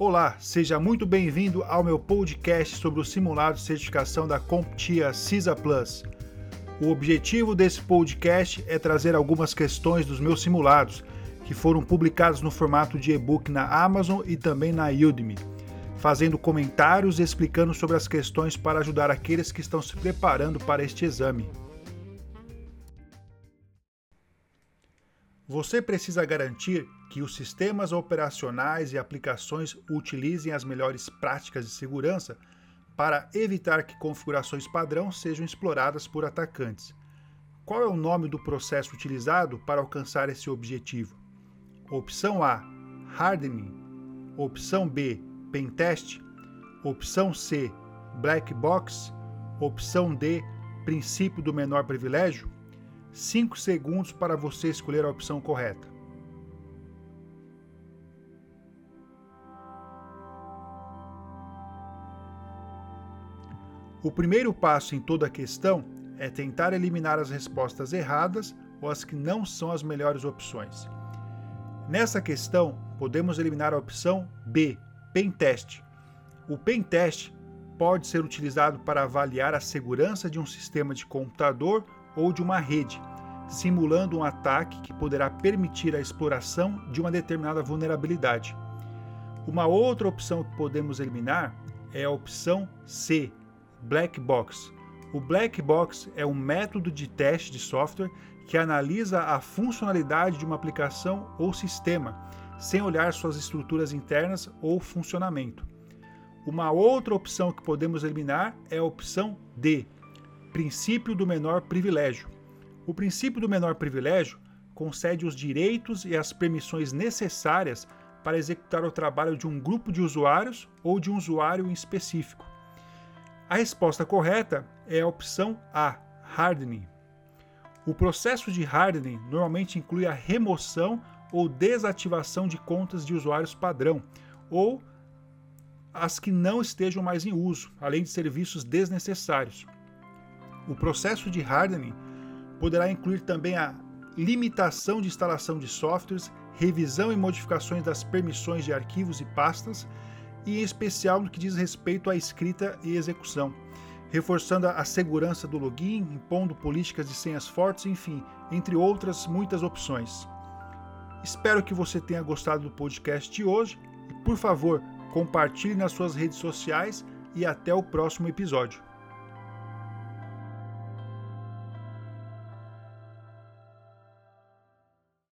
Olá, seja muito bem-vindo ao meu podcast sobre o simulado de certificação da CompTIA CISA Plus. O objetivo desse podcast é trazer algumas questões dos meus simulados, que foram publicados no formato de e-book na Amazon e também na Udemy, fazendo comentários e explicando sobre as questões para ajudar aqueles que estão se preparando para este exame. Você precisa garantir que os sistemas operacionais e aplicações utilizem as melhores práticas de segurança para evitar que configurações padrão sejam exploradas por atacantes. Qual é o nome do processo utilizado para alcançar esse objetivo? Opção A: hardening. Opção B: pentest. Opção C: black box. Opção D: princípio do menor privilégio. 5 segundos para você escolher a opção correta. O primeiro passo em toda a questão é tentar eliminar as respostas erradas ou as que não são as melhores opções. Nessa questão, podemos eliminar a opção B, Pentest. O Pentest pode ser utilizado para avaliar a segurança de um sistema de computador ou de uma rede, simulando um ataque que poderá permitir a exploração de uma determinada vulnerabilidade. Uma outra opção que podemos eliminar é a opção C, Black Box. O Black Box é um método de teste de software que analisa a funcionalidade de uma aplicação ou sistema, sem olhar suas estruturas internas ou funcionamento. Uma outra opção que podemos eliminar é a opção D, princípio do menor privilégio. O princípio do menor privilégio concede os direitos e as permissões necessárias para executar o trabalho de um grupo de usuários ou de um usuário em específico. A resposta correta é a opção A, hardening. O processo de hardening normalmente inclui a remoção ou desativação de contas de usuários padrão ou as que não estejam mais em uso, além de serviços desnecessários. O processo de hardening poderá incluir também a limitação de instalação de softwares, revisão e modificações das permissões de arquivos e pastas, e em especial no que diz respeito à escrita e execução, reforçando a segurança do login, impondo políticas de senhas fortes, enfim, entre outras muitas opções. Espero que você tenha gostado do podcast de hoje e, por favor, compartilhe nas suas redes sociais e até o próximo episódio.